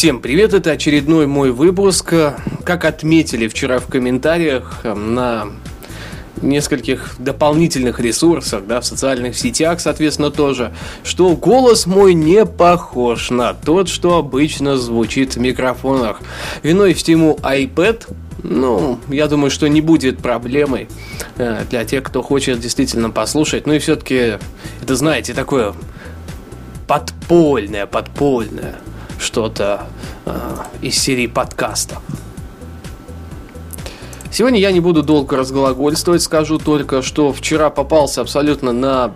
Всем привет, это очередной мой выпуск. Как отметили вчера в комментариях на нескольких дополнительных ресурсах, да, в социальных сетях, соответственно, тоже, что голос мой не похож на тот, что обычно звучит в микрофонах. Виной всему iPad, ну, я думаю, что не будет проблемой э, для тех, кто хочет действительно послушать. Ну и все-таки, это, знаете, такое подпольное, подпольное что-то э, из серии подкастов. Сегодня я не буду долго разглагольствовать, скажу только, что вчера попался абсолютно на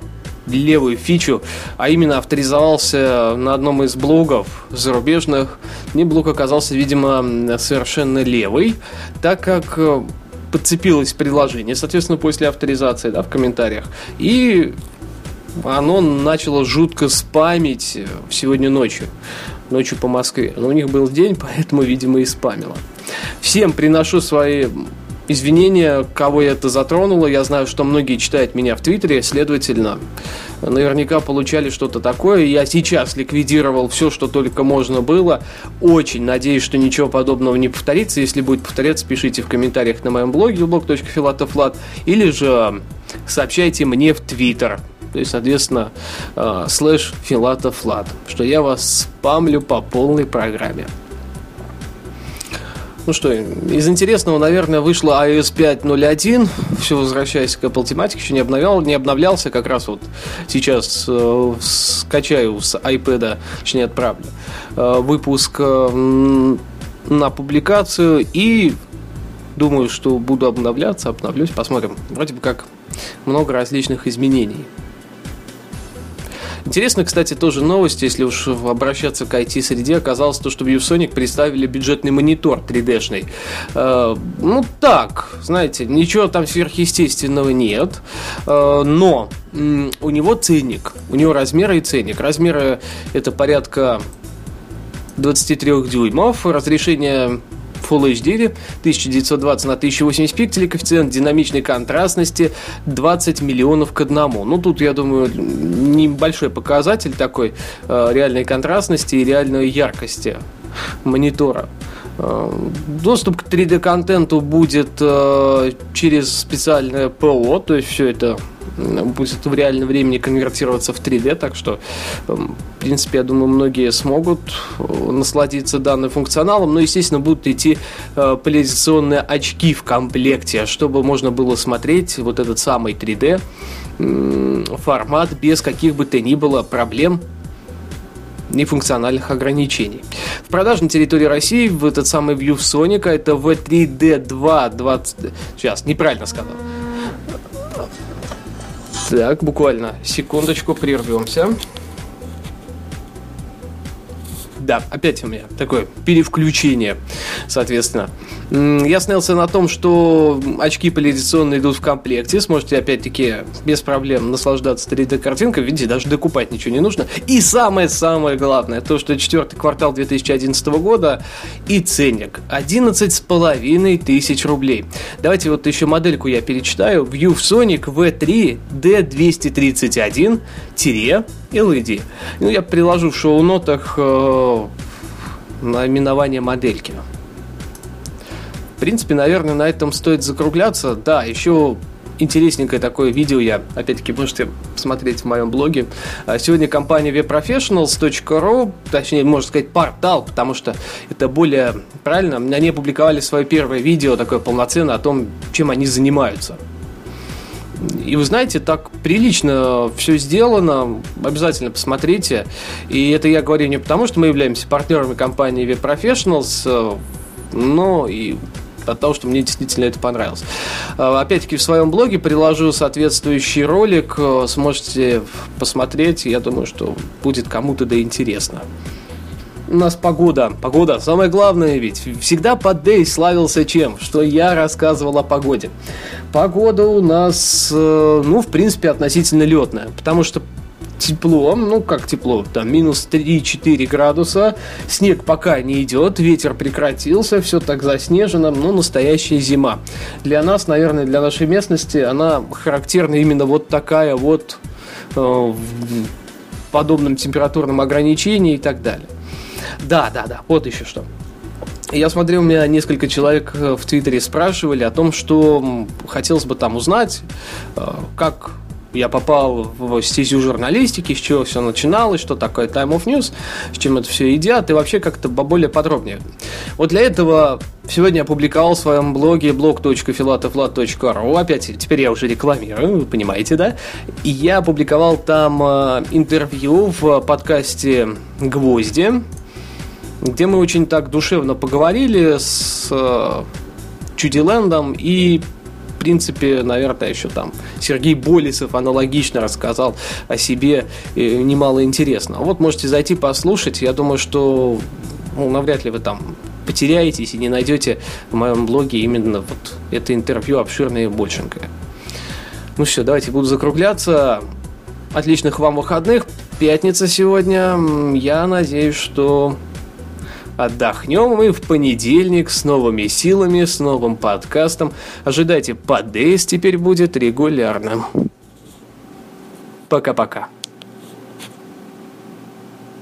левую фичу, а именно авторизовался на одном из блогов зарубежных. Мне блог оказался, видимо, совершенно левый, так как э, подцепилось приложение, соответственно, после авторизации, да, в комментариях. И оно начало жутко спамить сегодня ночью ночью по Москве. Но у них был день, поэтому, видимо, и спамило. Всем приношу свои извинения, кого это затронуло. Я знаю, что многие читают меня в Твиттере, следовательно, наверняка получали что-то такое. Я сейчас ликвидировал все, что только можно было. Очень надеюсь, что ничего подобного не повторится. Если будет повторяться, пишите в комментариях на моем блоге blog.filatoflat или же сообщайте мне в Твиттер то есть, соответственно, э, слэш филатофлат, что я вас спамлю по полной программе. Ну что, из интересного, наверное, вышла iOS 5.0.1. Все возвращаясь к Apple тематике, еще не, обновлял, не обновлялся. Как раз вот сейчас э, скачаю с iPad, точнее отправлю, э, выпуск э, на публикацию и думаю, что буду обновляться, обновлюсь, посмотрим. Вроде бы как много различных изменений. Интересно, кстати, тоже новость, если уж обращаться к IT-среде, оказалось то, что в ViewSonic представили бюджетный монитор 3D-шный. Э, ну так, знаете, ничего там сверхъестественного нет, э, но у него ценник, у него размеры и ценник. Размеры это порядка 23 дюймов, разрешение Full HD 1920 на 1080 пикселей, коэффициент динамичной контрастности 20 миллионов к одному. Ну, тут, я думаю, небольшой показатель такой э, реальной контрастности и реальной яркости монитора. Э, доступ к 3D-контенту будет э, через специальное ПО, то есть все это будет в реальном времени конвертироваться в 3D, так что, эм, в принципе, я думаю, многие смогут э, насладиться данным функционалом, но, естественно, будут идти поляризационные очки в комплекте, чтобы можно было смотреть вот этот самый 3D формат без каких бы то ни было проблем и функциональных ограничений. В продаже на территории России в этот самый View Sonic это V3D2 20... Сейчас, неправильно сказал. Так, буквально секундочку прервемся. Да, опять у меня такое перевключение, соответственно. Я снялся на том, что очки поляризационные идут в комплекте. Сможете, опять-таки, без проблем наслаждаться 3D-картинкой. Видите, даже докупать ничего не нужно. И самое-самое главное, то, что четвертый квартал 2011 года и ценник. 11,5 тысяч рублей. Давайте вот еще модельку я перечитаю. ViewSonic V3 D231-LED. Ну, я приложу в шоу-нотах э, наименование модельки. В принципе, наверное, на этом стоит закругляться. Да, еще интересненькое такое видео я, опять-таки, можете посмотреть в моем блоге. А, сегодня компания webprofessionals.ru, точнее, можно сказать, портал, потому что это более правильно. Они опубликовали свое первое видео, такое полноценное, о том, чем они занимаются. И вы знаете, так прилично все сделано, обязательно посмотрите. И это я говорю не потому, что мы являемся партнерами компании Web Professionals, но и от того, что мне действительно это понравилось. Э, опять-таки в своем блоге приложу соответствующий ролик, сможете посмотреть, я думаю, что будет кому-то да интересно у нас погода. Погода, самое главное ведь. Всегда под Дэй славился чем? Что я рассказывал о погоде. Погода у нас, э, ну, в принципе, относительно летная. Потому что тепло, ну как тепло, там минус 3-4 градуса, снег пока не идет, ветер прекратился, все так заснежено, но настоящая зима. Для нас, наверное, для нашей местности она характерна именно вот такая вот э, в подобном температурном ограничении и так далее. Да, да, да, вот еще что. Я смотрел, у меня несколько человек э, в Твиттере спрашивали о том, что хотелось бы там узнать, э, как я попал в стезю журналистики, с чего все начиналось, что такое Time of News, с чем это все едят, и вообще как-то более подробнее. Вот для этого сегодня опубликовал в своем блоге blog.filatoflat.ru, опять, теперь я уже рекламирую, вы понимаете, да? И я опубликовал там э, интервью в подкасте «Гвозди», где мы очень так душевно поговорили с э, Чудилендом и принципе, наверное, еще там Сергей Болесов аналогично рассказал о себе немало интересно. Вот можете зайти послушать. Я думаю, что ну, навряд ли вы там потеряетесь и не найдете в моем блоге именно вот это интервью обширное и большенькое. Ну все, давайте буду закругляться. Отличных вам выходных. Пятница сегодня. Я надеюсь, что Отдохнем мы в понедельник с новыми силами, с новым подкастом. Ожидайте, подейс теперь будет регулярным. Пока-пока.